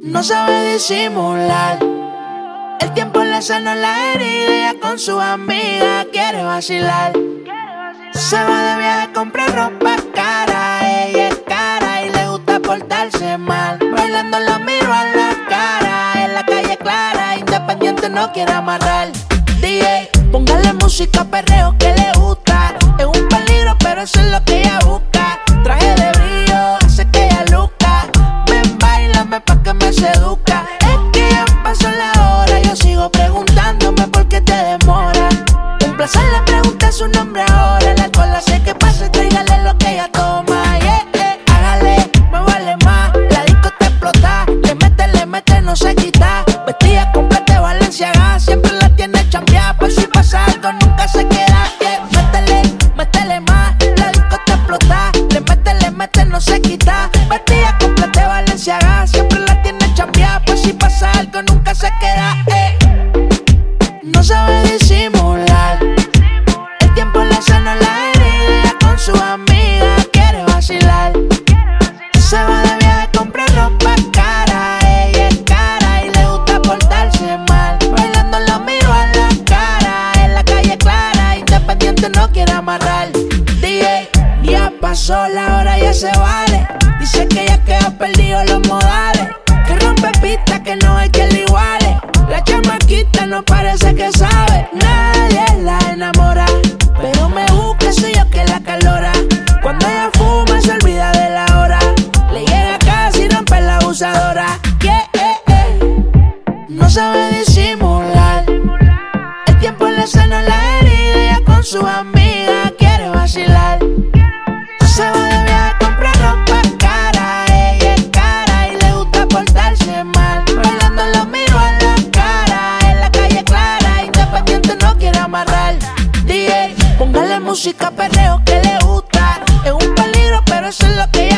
No sabe disimular. El tiempo le sanó la herida con su amiga quiere vacilar. Se va de viaje, compra ropa cara. Ella es cara y le gusta portarse mal. Bailando la miro a la cara. En la calle clara, independiente no quiere amarrar. DJ, póngale música, perreo que le gusta. Es un peligro, pero eso es lo que ella busca. amarrar. DJ, póngale música, perreo que le gusta. Es un peligro, pero eso es lo que ella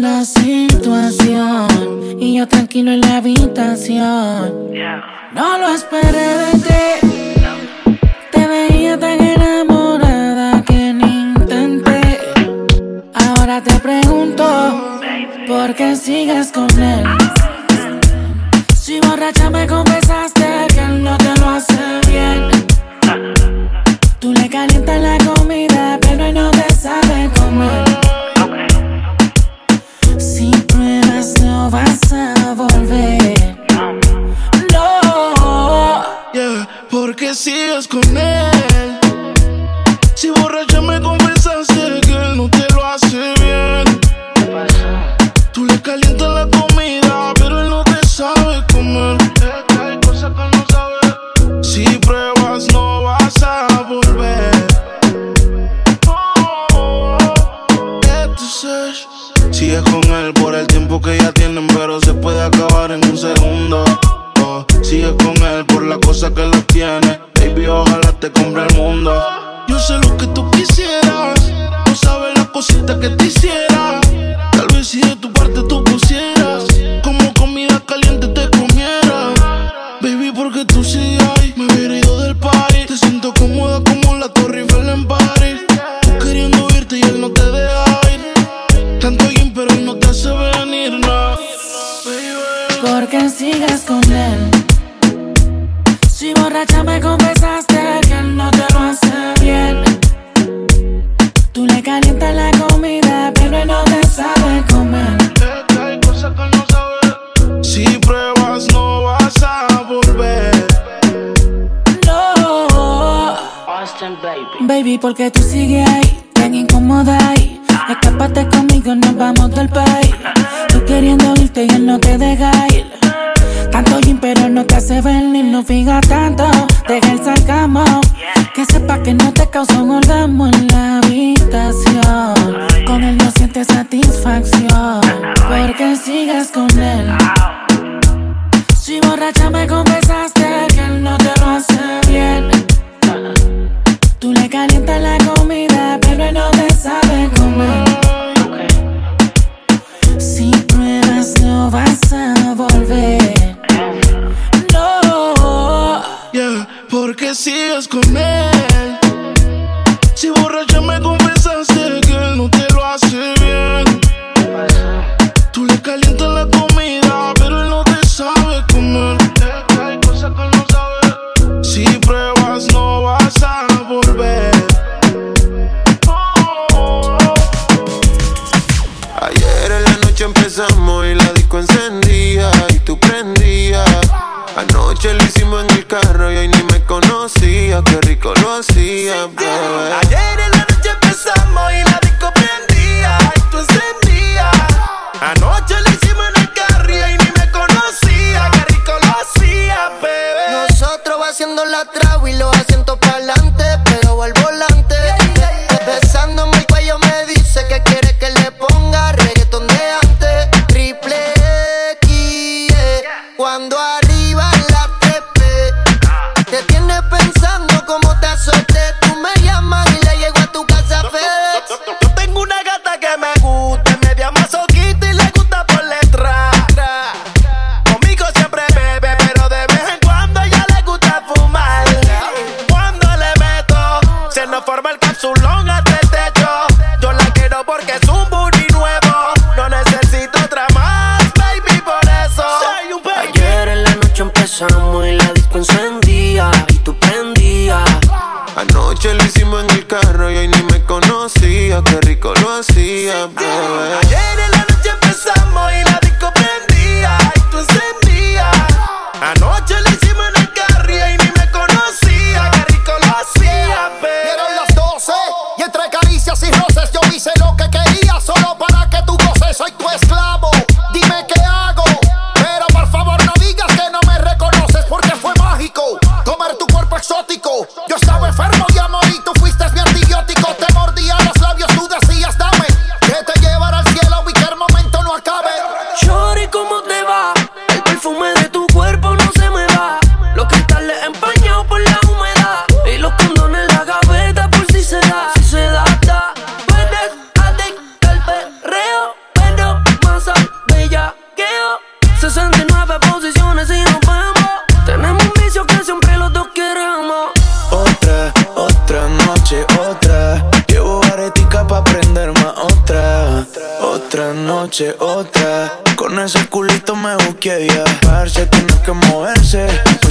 la situación y yo tranquilo en la habitación. No lo esperé de ti. Te veía tan enamorada que ni intenté. Ahora te pregunto por qué sigues con él. Si borracha me confesaste. te compra el mundo. Yo sé lo que tú quisieras, tú sabes las cositas que te hicieras.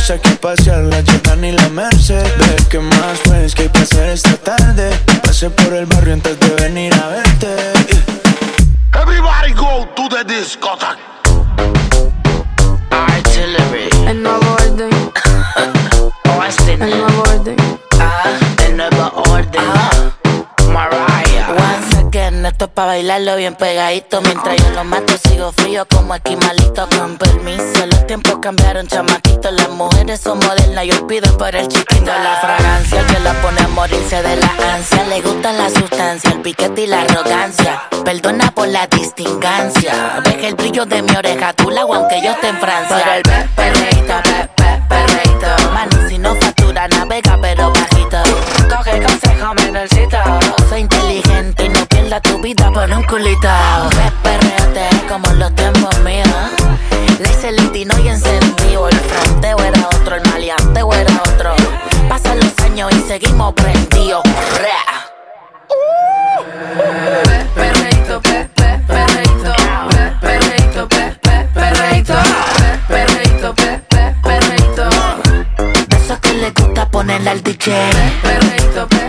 Vamos aquí pasear la Jordan y la Mercedes ¿Qué más pues que hay hacer esta tarde? Pasé por el barrio antes de venir a verte. Everybody go to the discotheque. Artillery El nuevo orden. Austin El nuevo Esto pa' bailarlo bien pegadito. Mientras yo lo mato, sigo frío como aquí malito. Con permiso, los tiempos cambiaron, chamaquito. Las mujeres son modernas, yo pido por el chiquito. La fragancia, que la pone a morirse de la ansia. Le gusta la sustancia, el piquete y la arrogancia. Perdona por la distingancia. Deja el brillo de mi oreja, tu lago, aunque yo esté en Francia. Por el pe perreito. Mano, si no factura, navega, pero bajito. Coge consejo, menorcito. Soy inteligente espalda tu vida pon un culitao. Ves, perreate como los tiempos míos. Le hice el tino y encendido. El fronteo era otro, el maleanteo era otro. Pasan los años y seguimos prendidos. Perreito, pe, pe, perreito, pe, perreito, pe, pe, perreito, perreito, pe, pe, perreito. Eso que le gusta ponerle al DJ. Perreito, pe.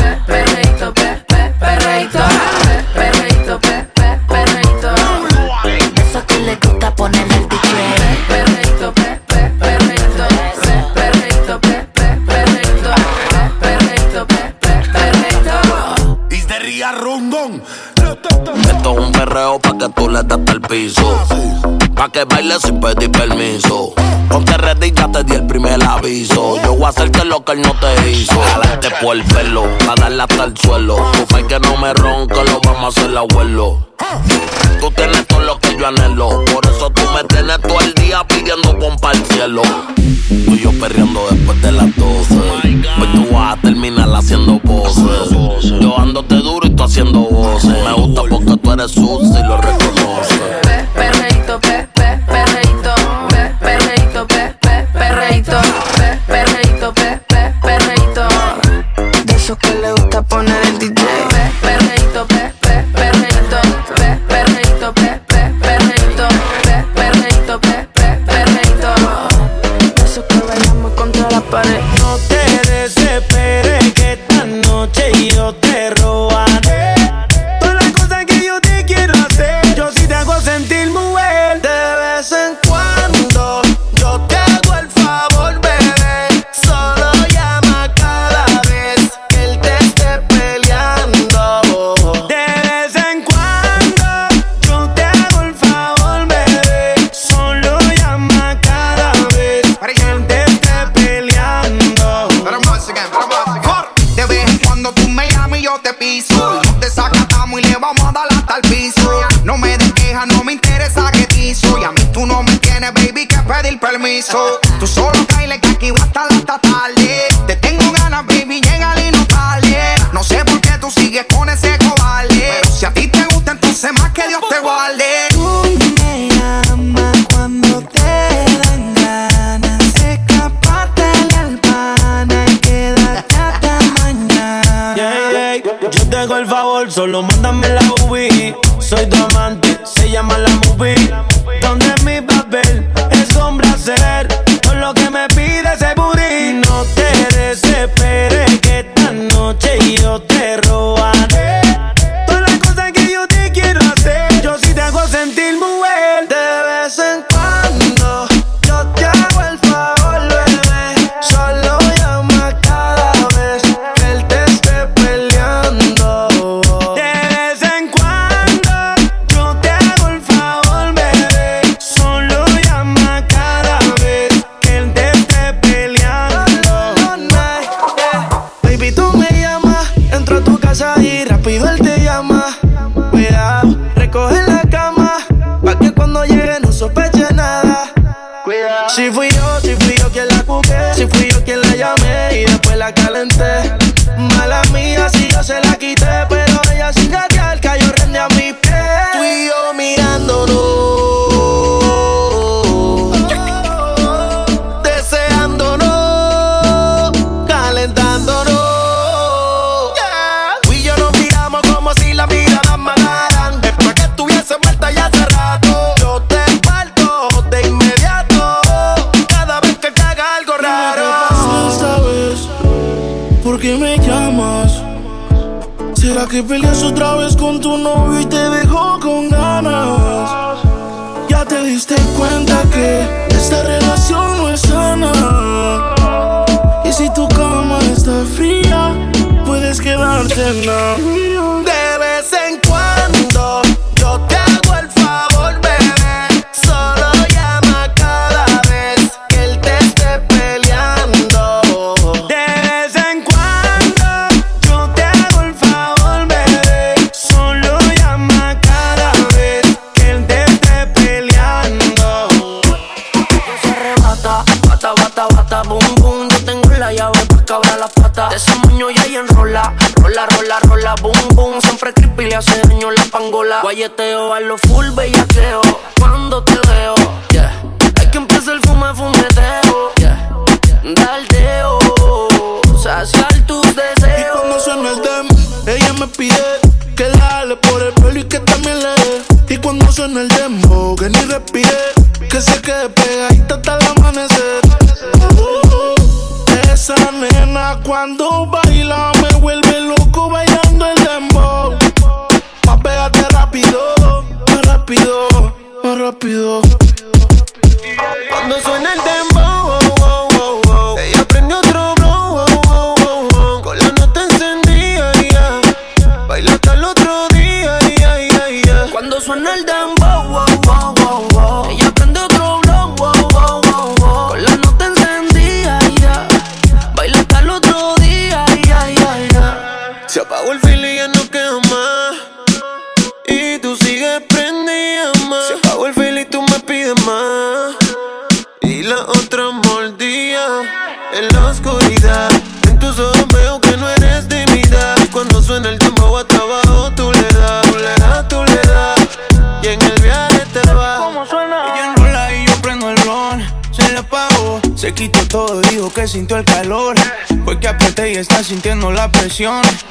perreito, perreito, perreito. Eso que le gusta ponerle el DJ. Perreito, perreito, perreito, perreito, perreito, perreito. Y de ría rondón. Esto es un perreo pa' que tú le das el piso. Pa' que bailes sin pedir permiso. Ponte ready, ya te di el me la aviso. Yo voy a hacerte lo que él no te hizo. Jalarte por el pelo, a darle hasta el suelo. Tu fe que no me ronca, lo vamos a hacer abuelo. Tú tienes todo lo que yo anhelo. Por eso tú me tienes todo el día pidiendo pompa al cielo. Tú y yo perreando después de las 12. Pues tú vas a terminar haciendo voces. Yo dándote duro y tú haciendo voces. Me gusta porque tú eres sucio y lo reconoces. eso hago el favor, solo mándame la UI. Soy tu amante Guayeteo a lo full bellaqueo. Sintiendo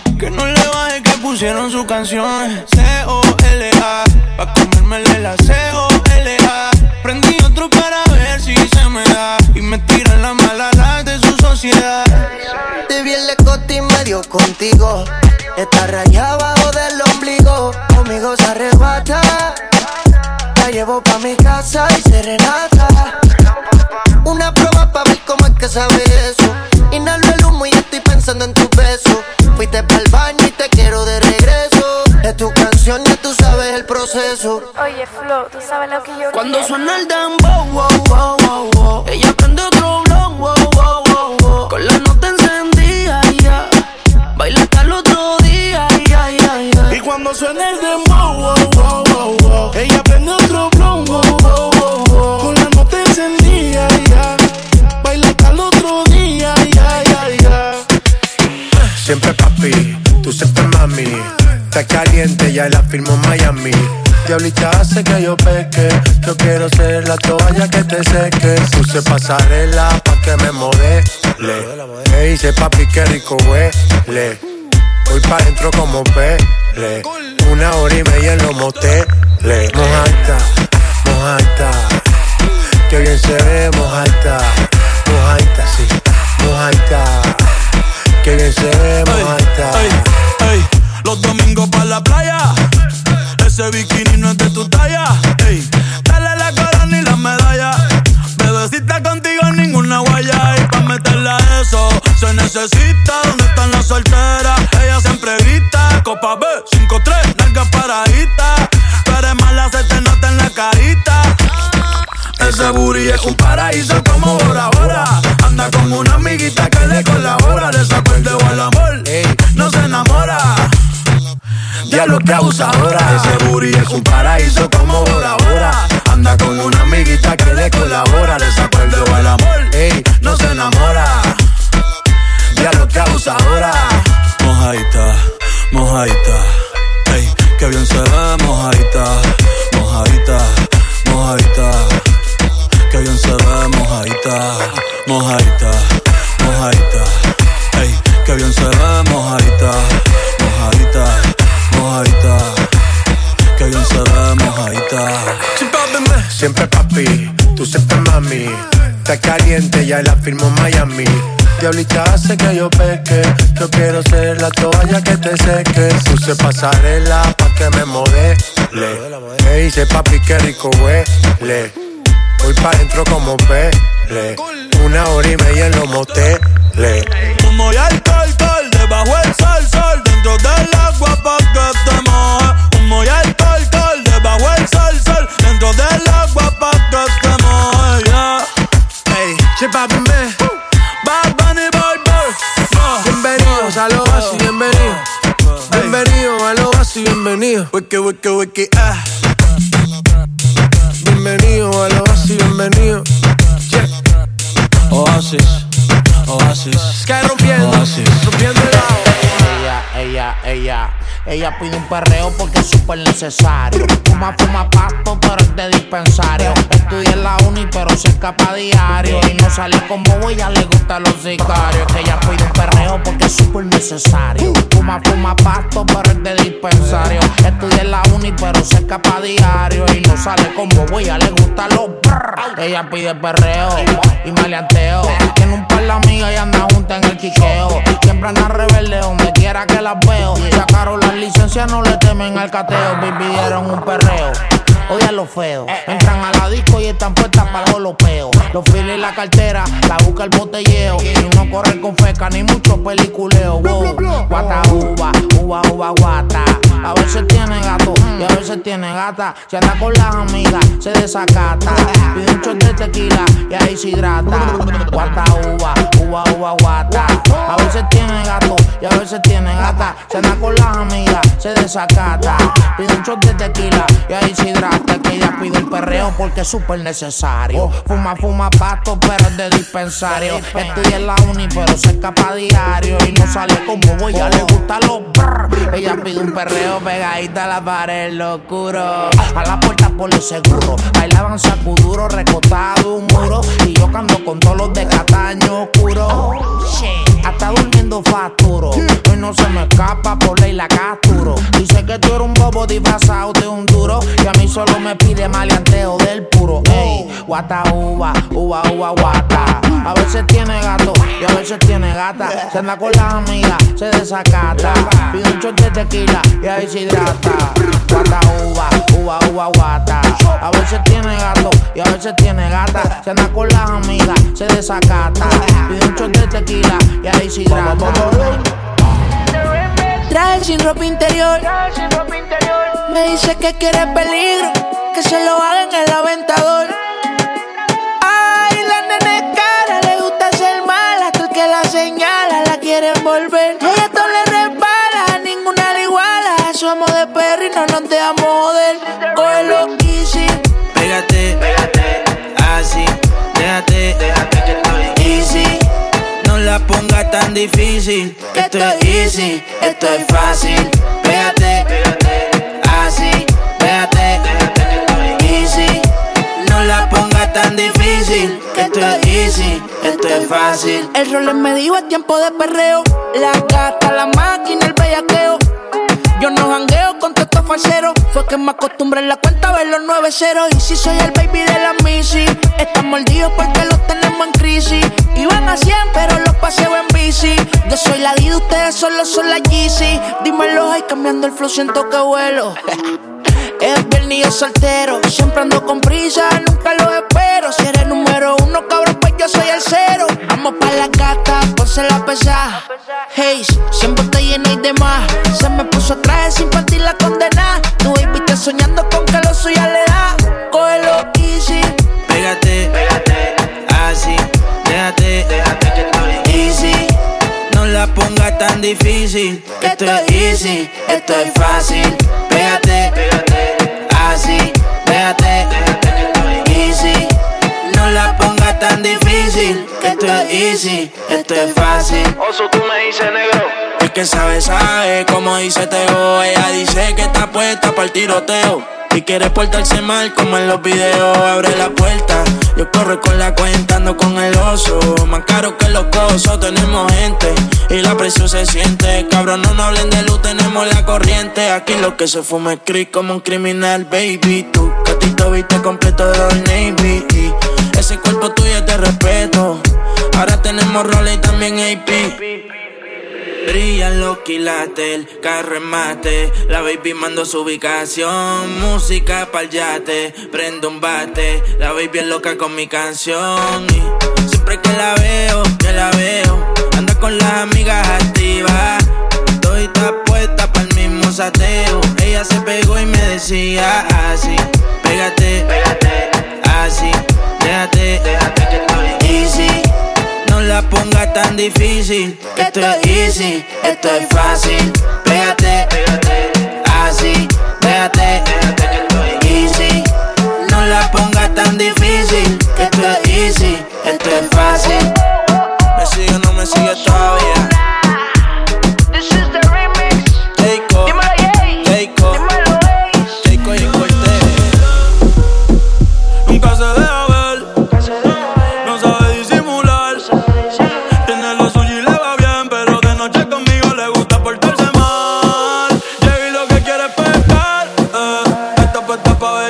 Oye, Flo, tú sabes lo que yo Cuando quiero. suena el dembow, wow, wow, wow, wow. Ella prende otro blow, wow, wow, wow, wow. Con la nota encendida, yeah. Baila hasta el otro día, yeah, yeah, yeah. Y cuando suena el dembow, wow, wow, wow, wow. ella prende otro blow, wow, wow, wow, wow. con la nota encendida, ya. Baila hasta el otro día, ya, ya, ya. Siempre papi, tú siempre mami. Está caliente, ya la firmo en Miami. Diablita hace que yo peque. Yo quiero ser la toalla que te seque. Puse pasarela pa' que me modele. Me dice papi, qué rico huele. Voy pa' dentro como pele. Una hora y media en los moteles. Mojata, mojata. Que bien se ve, mojata. Mojata, sí, mojata. Que bien se ve, mojata. Ey, ey, los domingos pa' la playa. Ese bikini no es de tu talla. Ey, dale la corona y la medalla. Bebecita contigo ninguna guaya. Y pa' meterle a eso se necesita. ¿Dónde están las solteras? Ella siempre grita. Copa B, 5-3, nalga paradita. Tú eres mala, se te nota en la carita. Ese booty es un paraíso como Bora Bora. Anda con una amiguita que le colabora. De desacuerdo al amor, no se enamora. Diablo que abusadora. Ese booty es un paraíso como Bora Bora. Anda con una amiguita que le colabora. De desacuerdo al amor, no se enamora. Diablo que abusadora. Mojadita, mojadita. Ey, que bien se ve, mojadita, mojadita, mojadita. Que bien se ve, mojadita, mojadita, mojadita. Ey, que bien se ve, mojadita, Está caliente, ya la firmo en Miami. Diablita hace que yo peque. Yo quiero ser la toalla que te seque. Puse pasarela pa' que me modele. Me dice papi, qué rico huele. Voy pa' dentro como pele. Una hora y media en los moteles. Humo y alcohol, alcohol, debajo el sol, sol, dentro del agua pa' que te moje. Humo y alcohol, alcohol, debajo el sol, sol, dentro del agua pa' Chepa me. Bad Bunny, boy, boy. Bienvenidos a lo así, bienvenido. Bienvenido a lo así, bienvenido. Wiki, wiki, wiki, ah. Bienvenido a lo así, bienvenido. Yeah. Oasis, Oasis. Sky rompiendo, Oasis. rompiendo el agua. Ella, ella. Ella pide un perreo porque es súper necesario. Fuma, fuma pasto, pero es de dispensario. Estudia en la uni, pero se escapa diario. Y no sale con bobo, ella le gustan los sicarios. Que ella pide un perreo porque es súper necesario. Fuma, fuma pasto, pero es de dispensario. Estudia en la uni, pero se escapa diario. Y no sale con bobo, ella le gustan los brr. Ella pide perreo y maleanteo. Tiene par de amigas y anda junta en el quiqueo. Siempre anda rebelde donde quiera que las veo. Sacaron las licencias, no le temen al cateo. Vivieron un perreo. Odian lo feo. Entran a la disco y están puestas para el golopeo. Los files y la cartera, la busca el botelleo. Y no corre con feca ni mucho peliculeo. Wow. Guata uva, uva, uva, guata. A veces tiene gato y a veces tiene gata. Se anda con las amigas, se desacata. Pide un shot de tequila y ahí se hidrata. Guata uva, uva, uva, guata. A veces tiene gato y a veces tiene gata. Se anda con las amigas, se desacata. Pide un shot de tequila y ahí se hidrata. Que ella pide el perreo porque es súper necesario. Fuma, fuma pasto, pero es de dispensario. Estudia en la uni, pero se escapa a diario. Y no sale como voy, ya le gusta los brr. Ella pide un perreo pegadita a la pared, locuro. A la puerta por el seguro. Bailaban sacuduro, recostado un muro. Y yo cando con todos los de Cataño oscuro. Hasta durmiendo facturo. Hoy no se me escapa por ley la capturo. Dice que tú eres un bobo disfrazado de un duro. Y a mí solo me pide maleanteo del puro. Ey, guata uva, uva, uva, guata. A veces tiene gato y a veces tiene gata. Se anda con las amigas, se desacata. Pide un shot de tequila y ahí se hidrata. Guata uva, uva, uva, guata. A veces tiene gato y a veces tiene gata. Se anda con las amigas, se desacata. Pide un shot de tequila y ahí se hidrata. Traje sin ropa interior. Me dice que quiere peligro, que se lo haga en el aventador. Dejamos joder. Cógelo easy, Pégate, pégate, así, déjate, déjate que estoy easy. No la pongas tan difícil, que esto es easy, esto es fácil. Pégate, pégate, así, déjate, déjate que estoy easy. No la pongas tan difícil, que esto es easy, esto es fácil. El rol me dijo es tiempo de perreo. La gata, la máquina, el bellaqueo. Yo no jangueo con estos falseros. Fue que me acostumbré en la cuenta a ver los 9 ceros. Y si soy el baby de la Missy, están mordidos porque los tenemos en crisis. Iban a 100, pero los paseo en bici. Yo soy la Dida, ustedes solo son la Yeezy. Dímelo, ay, cambiando el flow, siento que vuelo. Es viernes yo soltero. Siempre ando con prisa, nunca lo espero. Si eres número uno, cabrón, pues yo soy el cero. Vamos pa' la gata, ponse la pesada. Hey, siempre está llena y demás. Se me puso traje sin partir la condena. Tu baby está soñando con que lo suya le da. Cógelo easy. Pégate, pégate, así, déjate, déjate que la pongas tan difícil, esto es easy, esto es fácil. Pégate, pégate, así, estoy easy. No la pongas tan difícil, esto es easy, esto es fácil. Oso, tú me dices negro. Que sabe, sabe, como dice Teo. Ella dice que está puesta para el tiroteo. Y quiere portarse mal como en los videos. Abre la puerta, yo corro con la cuenta, ando con el oso. Más caro que los cosos, tenemos gente. Y la presión se siente. Cabrón, no nos hablen de luz, tenemos la corriente. Aquí lo que se fuma es creep como un criminal, baby. Tu gatito viste completo de Old Navy. Ese cuerpo tuyo de respeto. Ahora tenemos roles y también AP. Brillan los quilates, el carro en mate. La baby mando su ubicación. Música pa'l yate, prendo un bate. La baby es loca con mi canción. Y siempre que la veo, que la veo, anda con las amigas activas. Estoy puesta pa'l mismo sateo. Ella se pegó y me decía así: Pégate, pégate, así, déjate, déjate que. No la pongas tan difícil, esto es easy, esto es fácil. Pégate, pégate, así, déjate, déjate que estoy easy. No la pongas tan difícil, que esto es easy, esto es fácil. Me sigue o no me sigue todavía. pa' ver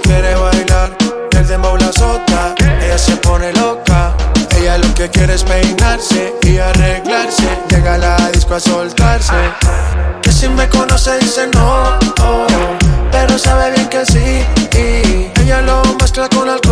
quiere bailar. El dembow la sota, ella se pone loca. Ella lo que quiere es peinarse y arreglarse. Llega a la disco a soltarse. Que si me conoce dice no, oh, pero sabe bien que sí. Y ella lo mezcla con alcohol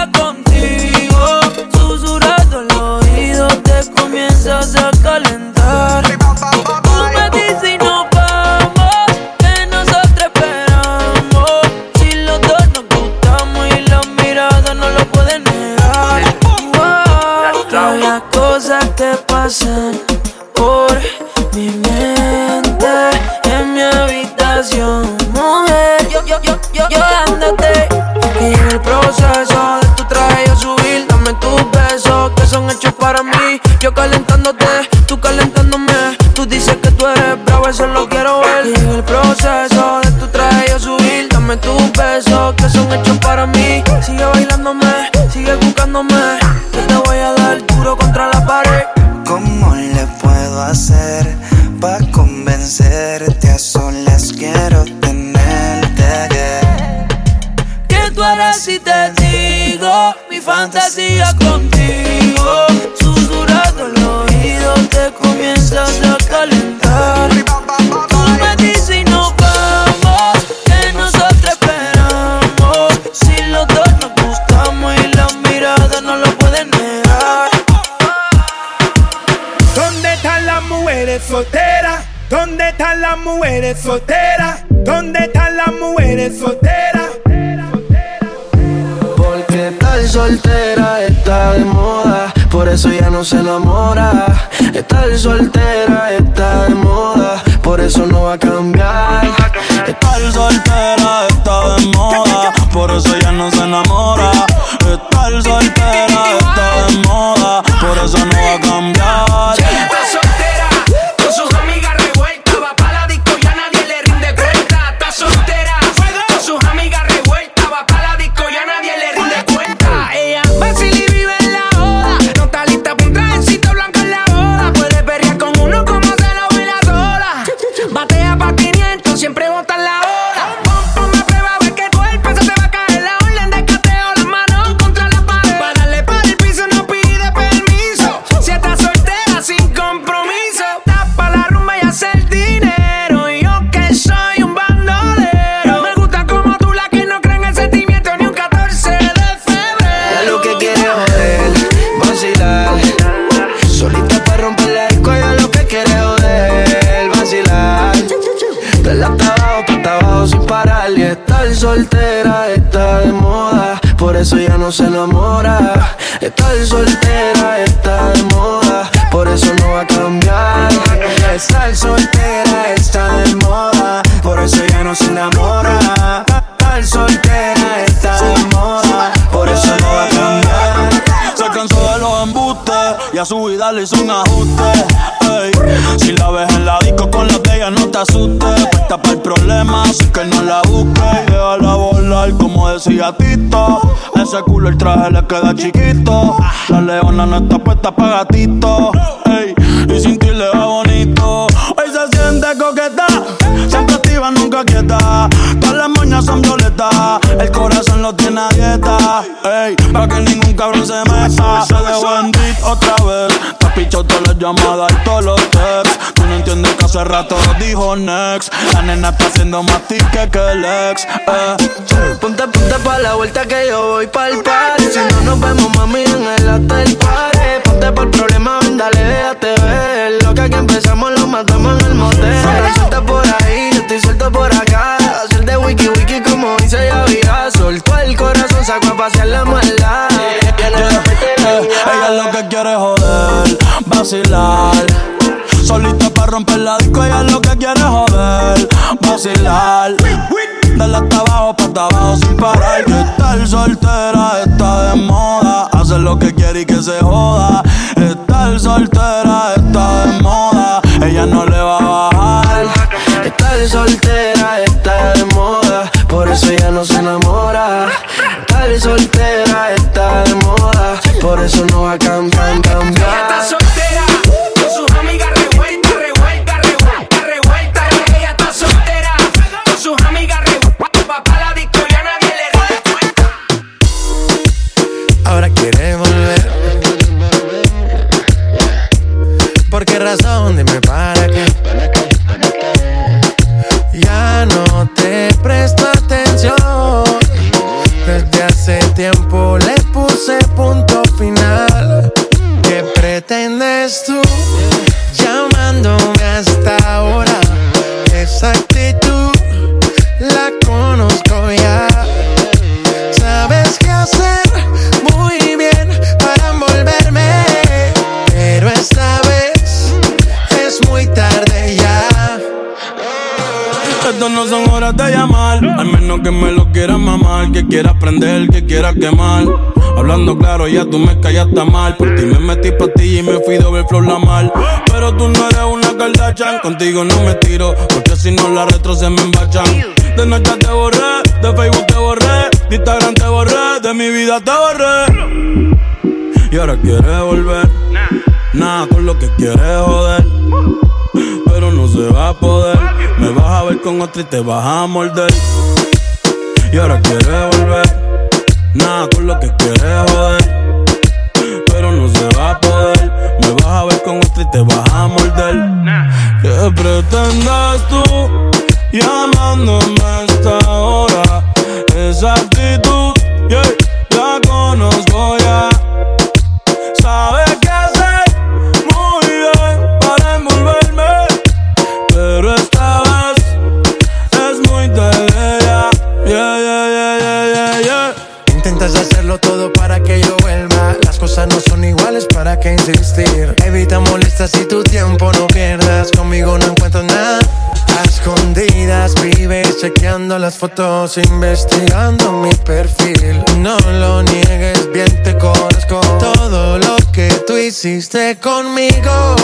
vida con no se enamora. Estar soltera está de moda, por eso no va a cambiar. Hizo un ajuste. ey. Si la ves en la disco con la de ella, no te asustes. Puesta para el problema, así que no la busques. Y déjala volar, como decía Tito. Ese culo el traje le queda chiquito. La leona no está puesta para gatito. ey. Y sin ti le va bonito. Hoy se siente coqueta, siempre activa, nunca quieta. Todas las moñas son violetas, el corazón lo tiene a dieta. Ey, para que ningún cabrón se meta. Se dejó en beat otra vez. Te has pichado todas las llamadas y todos los texts. Tú no entiendes que hace rato dijo next. La nena está haciendo más tique que el ex. Eh. Ponte, ponte pa' la vuelta que yo voy pa'l party Si no nos vemos, mami, en el hotel party Ponte por problema, ven, dale, déjate ver Lo que aquí empezamos lo matamos en el motel Suelta por ahí, yo estoy suelto por acá Hacer de wiki wiki como dice Yavira Soltó el corazón, sacó a pasear la maldad Eh, ella lo que quiere es joder, vacilar. Solita para romper la disco, ella lo que quiere es joder, vacilar. Dale hasta abajo, pa' hasta abajo sin parar. Que estar soltera está de moda. Hacer lo que quiere y que se joda. Estar soltera está de moda. Ella no le va a bajar. Estar soltera no se enamora. Estar soltera está de moda, por eso no va a cambiar, quiera prender, que quiera quemar. Hablando claro, ya tú me callaste mal. Por ti me metí ti y me fui doble flow la mal. Pero tú no eres una Kardashian, contigo no me tiro, porque si no la retro se me embachan. De noche te borré, de Facebook te borré, de Instagram te borré, de mi vida te borré. Y ahora quieres volver, nada con lo que quieres joder pero no se va a poder. Me vas a ver con otra y te vas a morder. Y ahora quieres volver, nada con lo que quieres joder, pero no se va a poder. Me vas a ver con otra y te vas a morder. ¿Qué pretendes tú llamándome a esta hora? Esa actitud, yeah, fotos, investigando mi perfil. No lo niegues, bien te conozco. Todo lo que tú hiciste conmigo,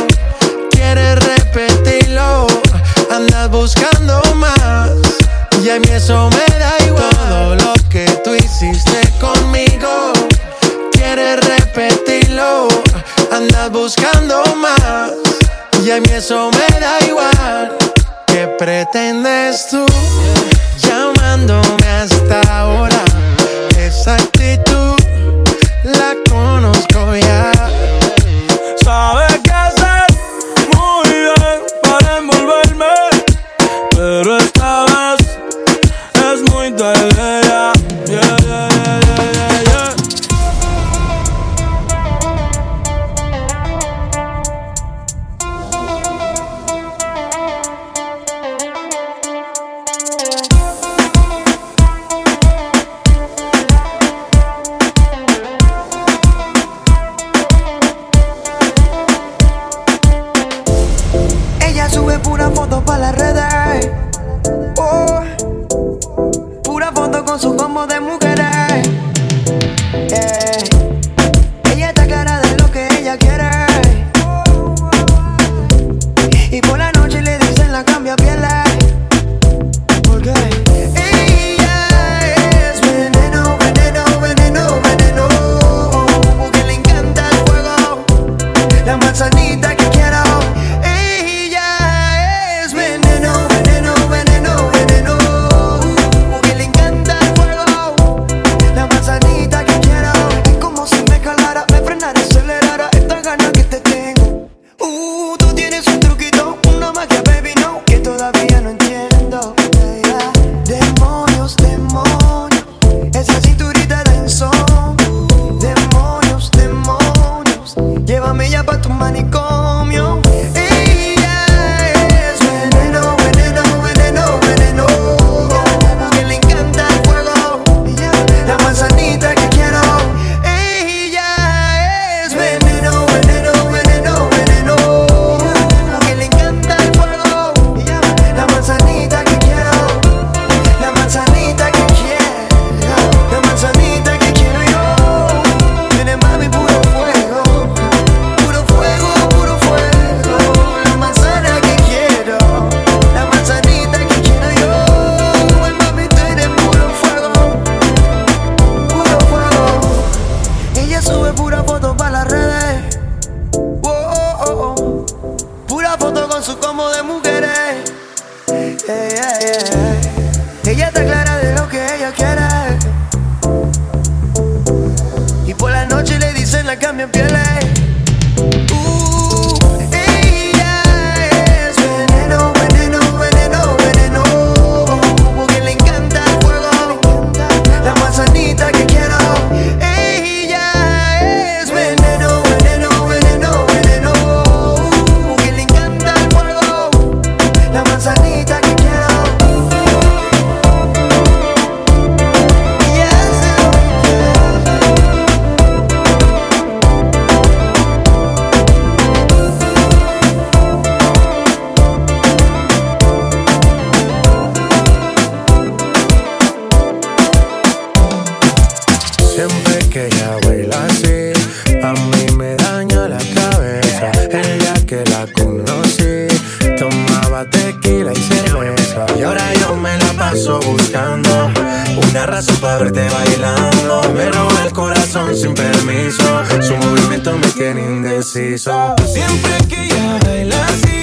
para verte bailando. Me roba el corazón sin permiso. Su movimiento me tiene indeciso. Siempre que ella baila así,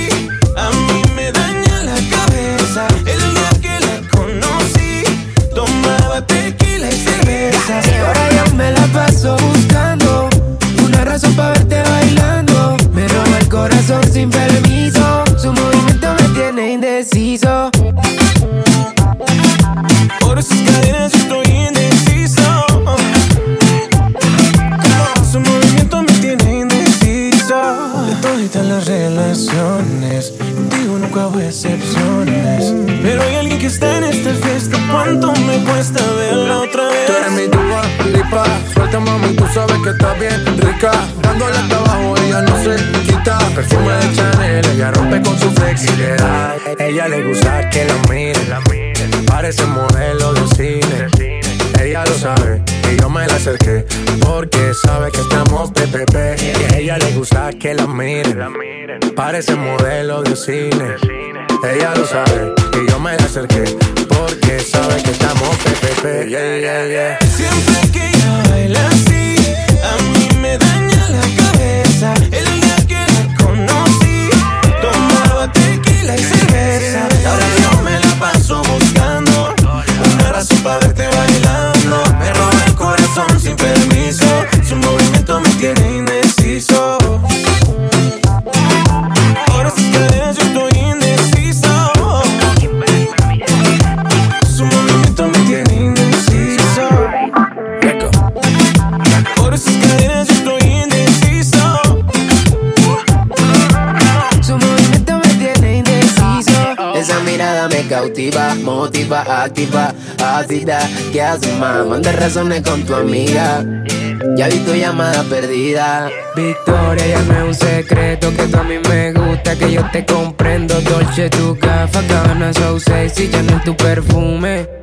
acerqué Porque sabe que estamos PPP Y a ella le gusta que la miren. Parece modelo de cine motiva, activa, ácida. ¿Qué haces, más? Manda razones con tu amiga. Ya vi tu llamada perdida. Victoria, ya no es un secreto que tú a mí me gusta, que yo te comprendo. Dolce, tu gafa, cabana, so sexy, ya no es tu perfume.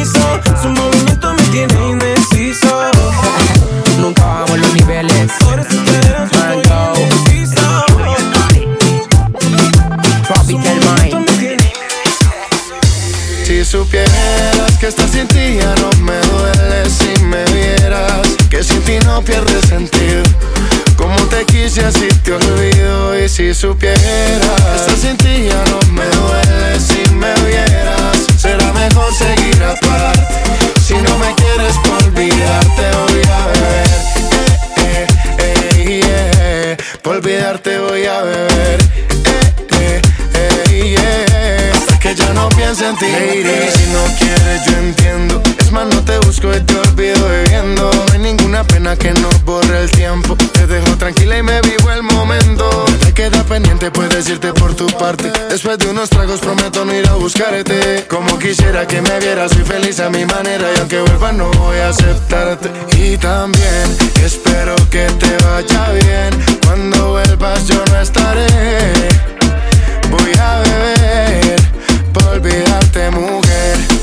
permiso, su movimiento me tiene indeciso. Nunca bajamos los niveles. Por. Tropical Mind. Si supieras que estás sin ti ya no me duele si me vieras que sin ti no pierde sentido. Como te quise así te olvido y si supieras que estás sin ti ya no me duele si me vieras mejor seguir aparte. Si no me quieres por olvidarte voy a beber. Eh, eh, eh, yeah. Por olvidarte voy a beber. Eh, eh, eh, yeah. Hasta que ya no piense en ti. Lady, si no quieres, yo entiendo. No te busco y te olvido bebiendo. No hay ninguna pena que nos borre el tiempo. Te dejo tranquila y me vivo el momento. Te queda pendiente, puedes irte por tu parte. Después de unos tragos, prometo no ir a buscarte. Como quisiera que me vieras, soy feliz a mi manera. Y aunque vuelva, no voy a aceptarte. Y también espero que te vaya bien. Cuando vuelvas, yo no estaré. Voy a beber por olvidarte, mujer.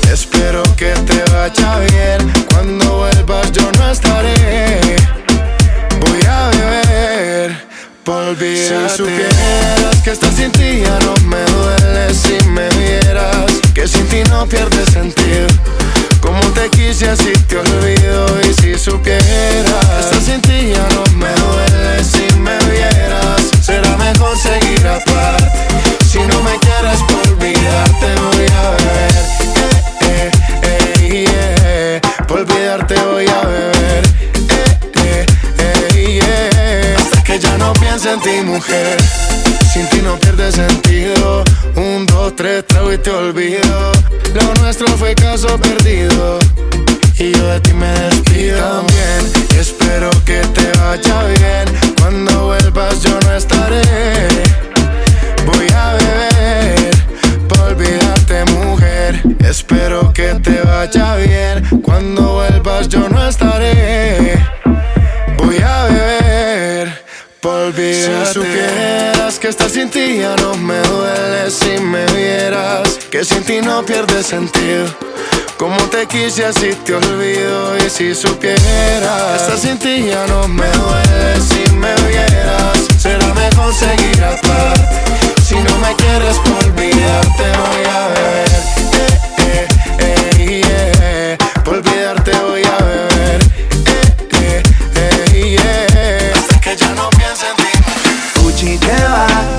Que te vaya bien. Cuando vuelvas, yo no estaré. Voy a beber por olvidarte. Si supieras que estás sin ti, ya no me duele si me vieras. Que sin ti no pierde sentido. Como te quise, así te olvido. Y si supieras que estás sin ti, ya no me duele te voy a beber. Eh, eh, eh, yeah. Hasta que ya no piense en ti, mujer. Sin ti no pierde sentido. Un, dos, tres, trago y te olvido. Lo nuestro fue caso perdido. Y yo de ti me despido. También espero que te vaya bien. Cuando vuelvas yo no estaré. Voy a beber Espero que te vaya bien. Cuando vuelvas yo no estaré. Voy a beber por. Si supieras que estar sin ti ya no me duele si me vieras. Que sin ti no pierde sentido. Como te quise así te olvido y si supieras Estar sin ti ya no me duele si me vieras Será mejor seguir aparte Si no me quieres por olvidarte voy a beber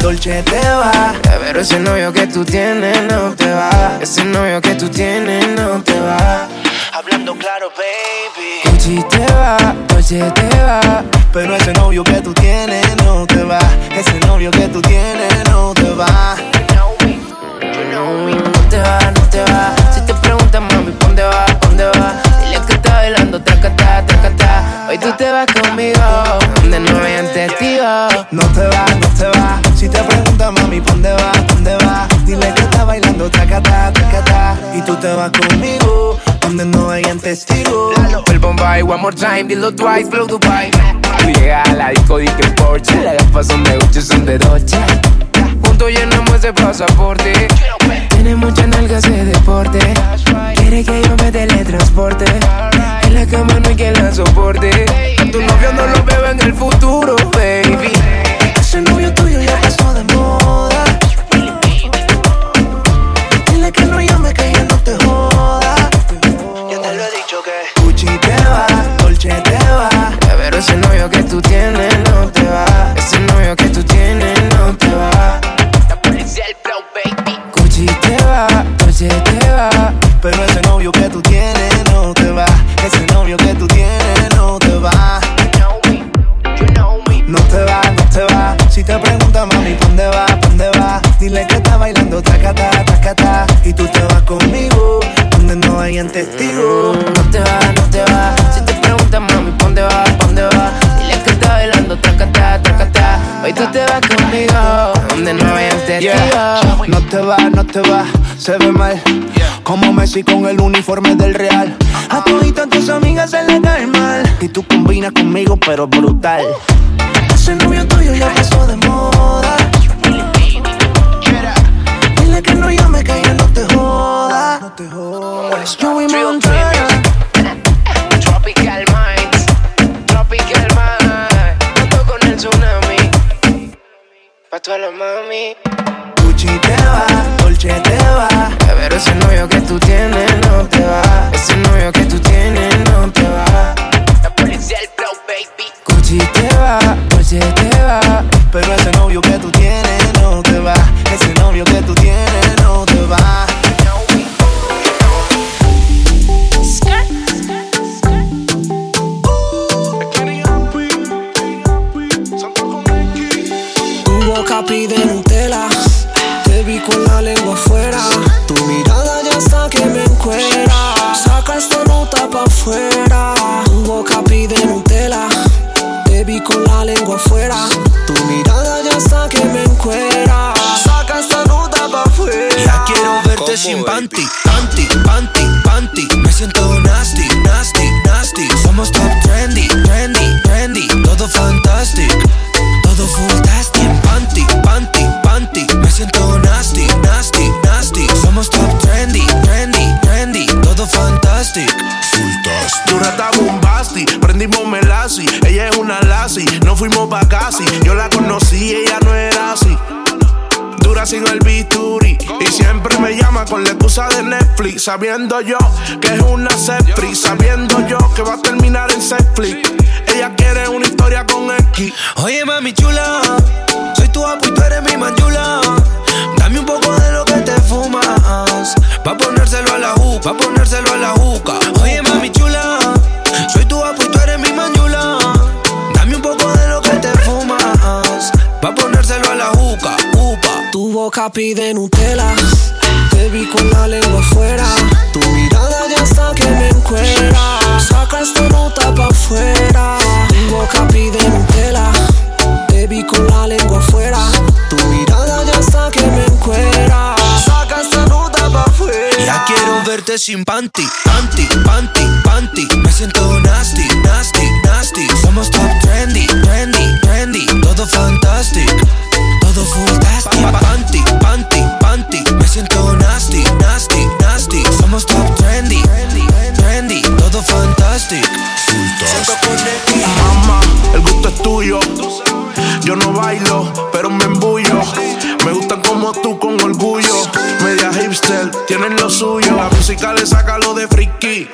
Dolce te va. Pero ese novio que tú tienes no te va. Ese novio que tú tienes no te va. Hablando claro, baby. Gucci te va, Dolce te va. Pero ese novio que tú tienes no te va. Ese novio que tú tienes no te va. No te va, no te va. Si te preguntan, bailando, tracata, tracata. Hoy tú te vas conmigo, donde no hayan testigos. No te va, no te va. Si te preguntan, mami, ¿dónde va? ¿Dónde va? Dile que está bailando, tracata, tracata. Y tú te vas conmigo, donde no hayan testigos. El Bombay, one more time, dilo twice, flow Dubai. Tú llegas a la disco, di que Porsche. Las gafas son de Gucci, son de Dolce. Juntos llenamos ese pasaporte. Tiene muchas nalgas de deporte. Quiere que yo me teletransporte. En la cama no hay quien la soporte. A tu novio no lo veo en el futuro, baby. Ese novio tuyo ya pasó de moda. No hayan testigos. No te va, no te va. Si te preguntan, mami, ¿dónde va? ¿Dónde va? Dile que está bailando tracata, tracata. Hoy tú te vas conmigo, donde no hayan testigos. No te va, no te va, se ve mal. Como Messi con el uniforme del Real. A toditas tus amigas se le cae mal. Y tú combinas conmigo, pero brutal. Ese novio tuyo ya pasó de moda. Dile que no llame, que ya no No te jodas. Joey Montana. Tropical Minds, Tropical Minds. Ando con el tsunami. Pa' toda la mami. Gucci te va, Dolce te va. Pero ese novio que tú tienes no te va. Ese novio que tú tienes no te va. La policía del flow, baby. Gucci te va, Dolce te va. Pero ese novio que tú tienes no te va. Ese novio que tú tienes Tu boca pide Nutella, te vi con la lengua afuera. Tu mirada ya está que me encuera. Saca esta nota pa' afuera. Tu boca pide Nutella, te vi con la lengua afuera. Tu mirada ya está que me encuera. Saca esta nota pa' afuera. Ya quiero verte sin panty, panty, panty, panty. Me siento nasty, nasty, nasty. Somos top trendy, trendy, trendy. Todo fantastic, todo fantastic. Tu rata bombasti, prendimos melasi. Ella es una lassie, no fuimos pa' casi. Yo la conocí, ella no era así. Dura sin el bisturi Y siempre me llama con la excusa de Netflix. Sabiendo yo que es una sepri Sabiendo yo que va a terminar en Netflix Ella quiere una historia con X. Oye mami chula, soy tu apu y tú eres mi manchula. Dame un poco de lo que te fumas, pa ponérselo a la juca, pa ponérselo a la juca. Oye mami chula, soy tu apu y tú eres mi manchula. Dame un poco de lo que te fumas, pa ponérselo a la juca, upa. Tu boca pide Nutella, te vi con la lengua afuera. Tu mirada ya está que me encuera. Saca esta nota pa' afuera. Tu boca pide Nutella, te vi con la lengua afuera. Tu mirada ya está que me encuera. Ya quiero verte sin panty, panty, panty, panty. Me siento nasty, nasty, nasty. Somos top trendy, trendy, trendy. Todo fantastic, todo fantastic. Panty, panty, panty. Me siento nasty, nasty, nasty. Somos top trendy, trendy, trendy. todo fantastic. Siento conecti. Mamá, el gusto es tuyo. Yo no bailo, pero me embullo. Me gusta como tú con orgullo. Media tienen lo suyo. La música le saca lo de friki.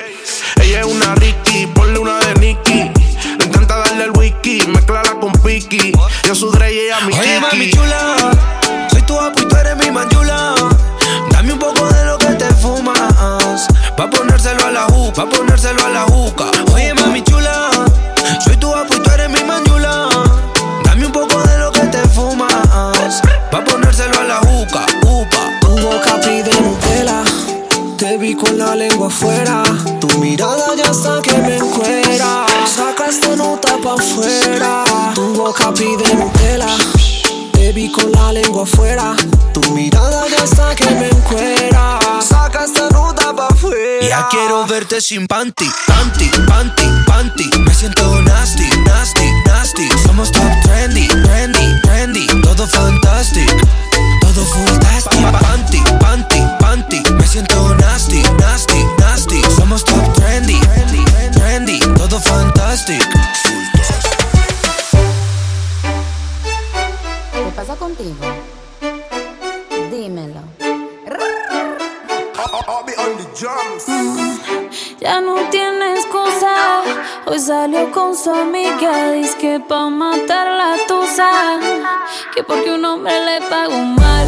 Sin panty, panty, panty, panty. Me siento su amiga. Dice que pa' matar la tusa. Que porque un hombre le pagó mal.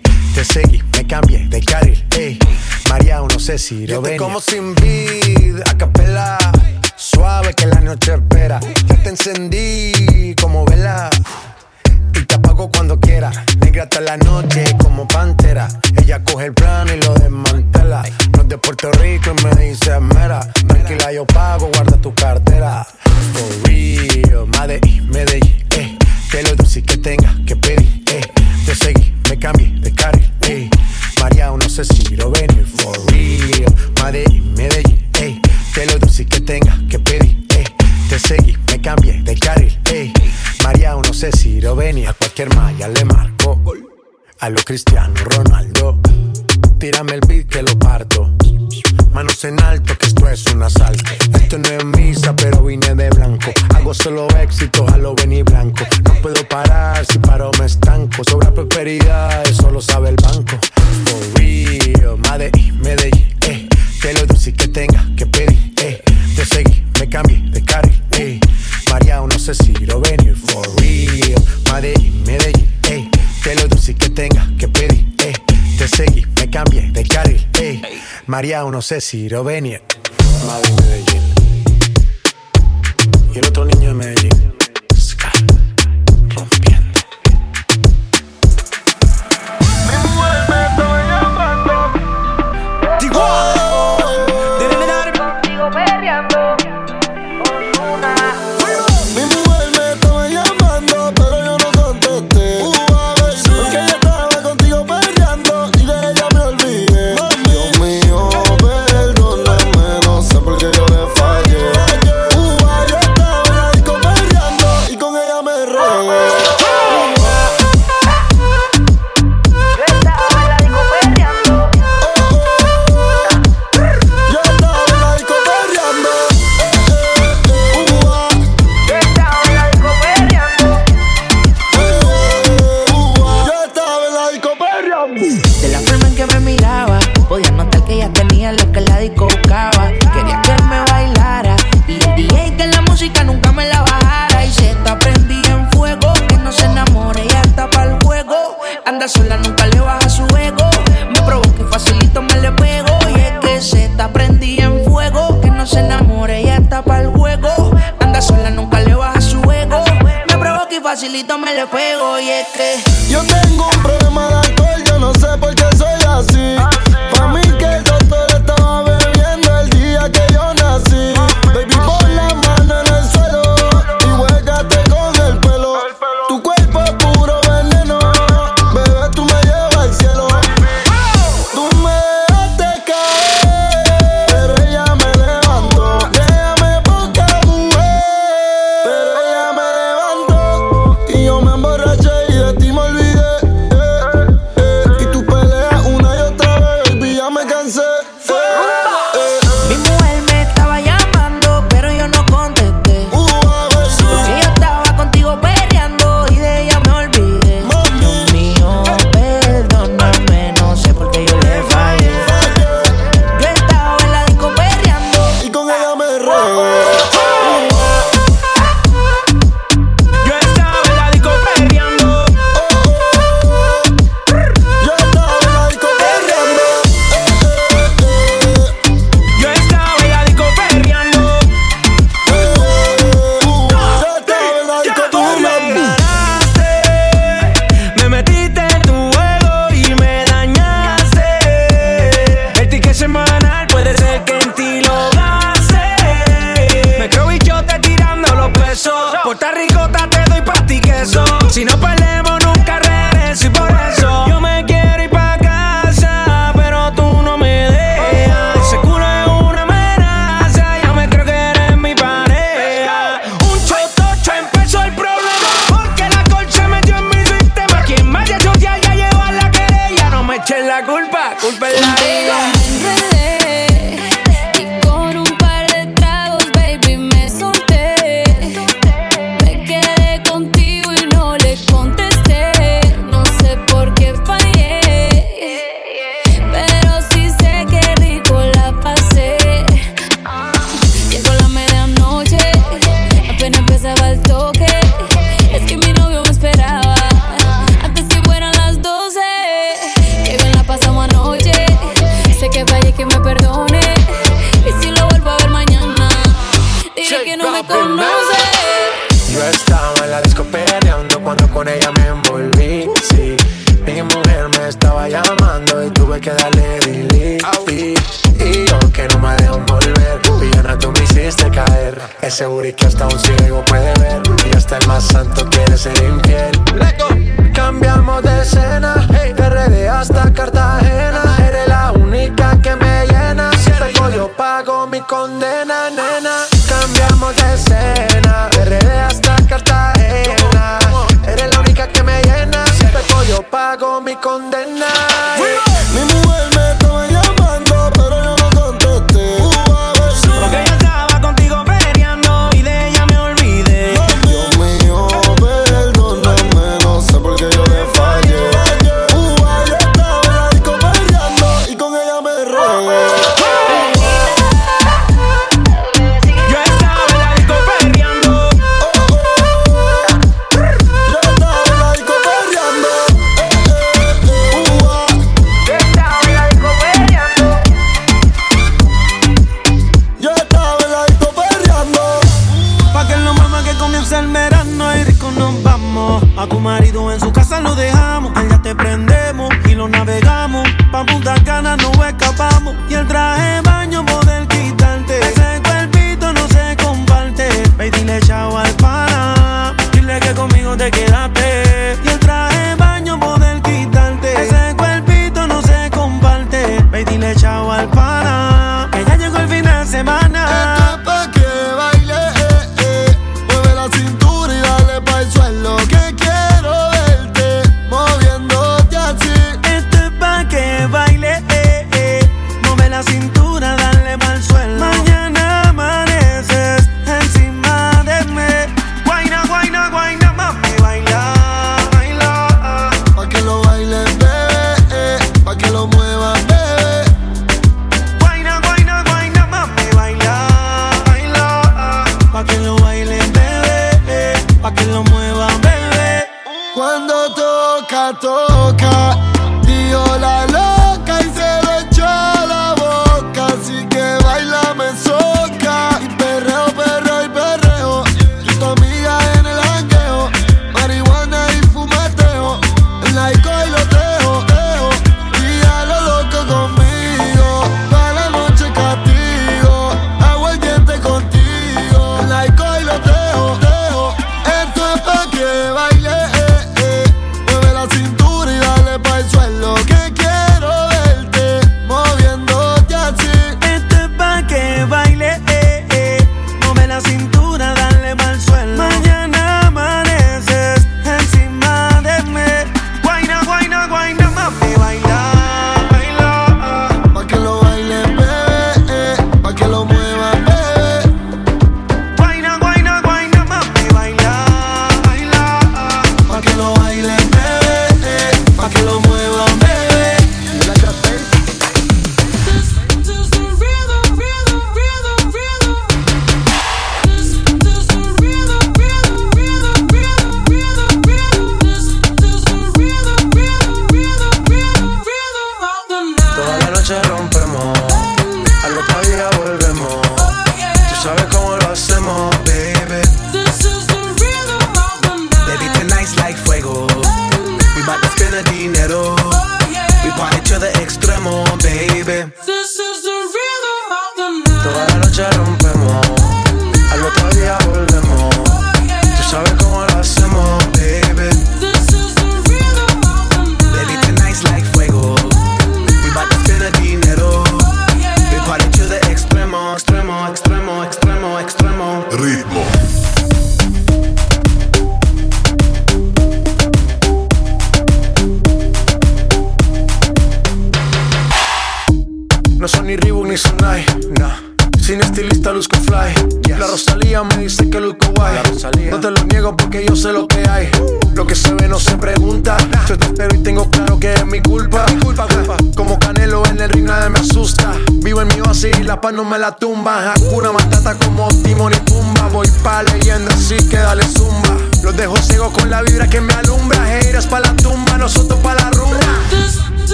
te seguí, me cambié de carril, ey. María, no sé si lo ven. como sin vid, a capela. Suave que la noche espera. Ya te encendí como vela. Y te apago cuando quiera. Negra hasta la noche como pantera. Ella coge el plano y lo desmantela. No de Puerto Rico y me dice mera. Tranquila, yo pago, guarda tu cartera. Oh, For real, Medellín, Medellín, eh. Que lo dulce que tenga que pedir, eh te seguí, me cambié de carril, ey. María, no sé si lo venir, for real. Madrid, Medellín, ey. Te lo dulce que tenga que pedir, ey. Te seguí, me cambié de carril, ey. María, no sé si lo venir, a cualquier malla le marco a lo Cristiano Ronaldo. Tírame el beat que lo parto. Manos en alto, que esto es un asalto. Esto no es misa, pero vine de blanco. Hago solo éxito, a lo venir blanco. No puedo parar, si paro me estanco. Sobra prosperidad, eso lo sabe el banco. For real, Madrid, Medellín, eh. Te lo dulce que tenga que pedir, eh. Te seguí, me cambié de carril, eh. María, no sé si lo venir. For real, Madrid, Medellín, eh de lo dulce que tenga que pedir, eh. Te seguí, me cambié de carril, eh. María, no sé si Rovenia. Madre Medellín. Y el otro niño de Medellín.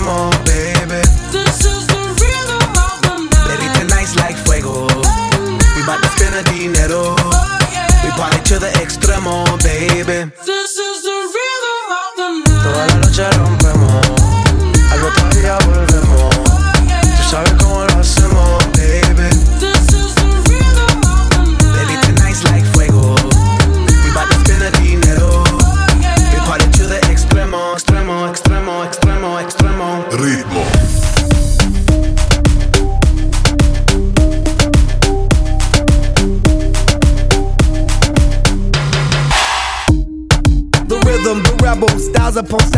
baby. This is the rhythm of the tonight's like fuego. Oh, We bout to spend dinero. Oh, yeah. We party to the extremo.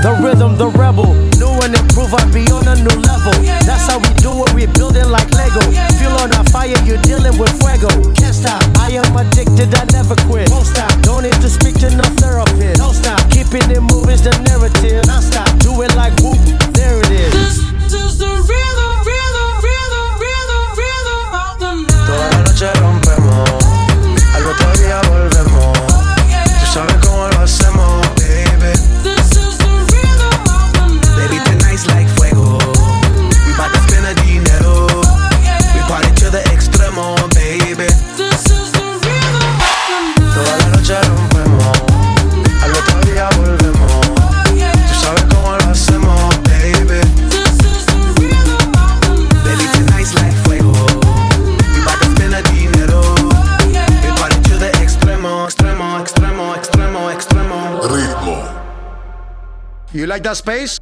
The rhythm, the rebel. New and improve, I be on a new level. That's how we do it, we building like Lego. Feel on a fire, you're dealing with fuego. Can't stop, I am addicted, I never quit. Won't stop, don't need to speak to no therapist. Don't stop, keeping it moving's the narrative. Non stop, do it like whoop, there it is. This is the rhythm, like that space?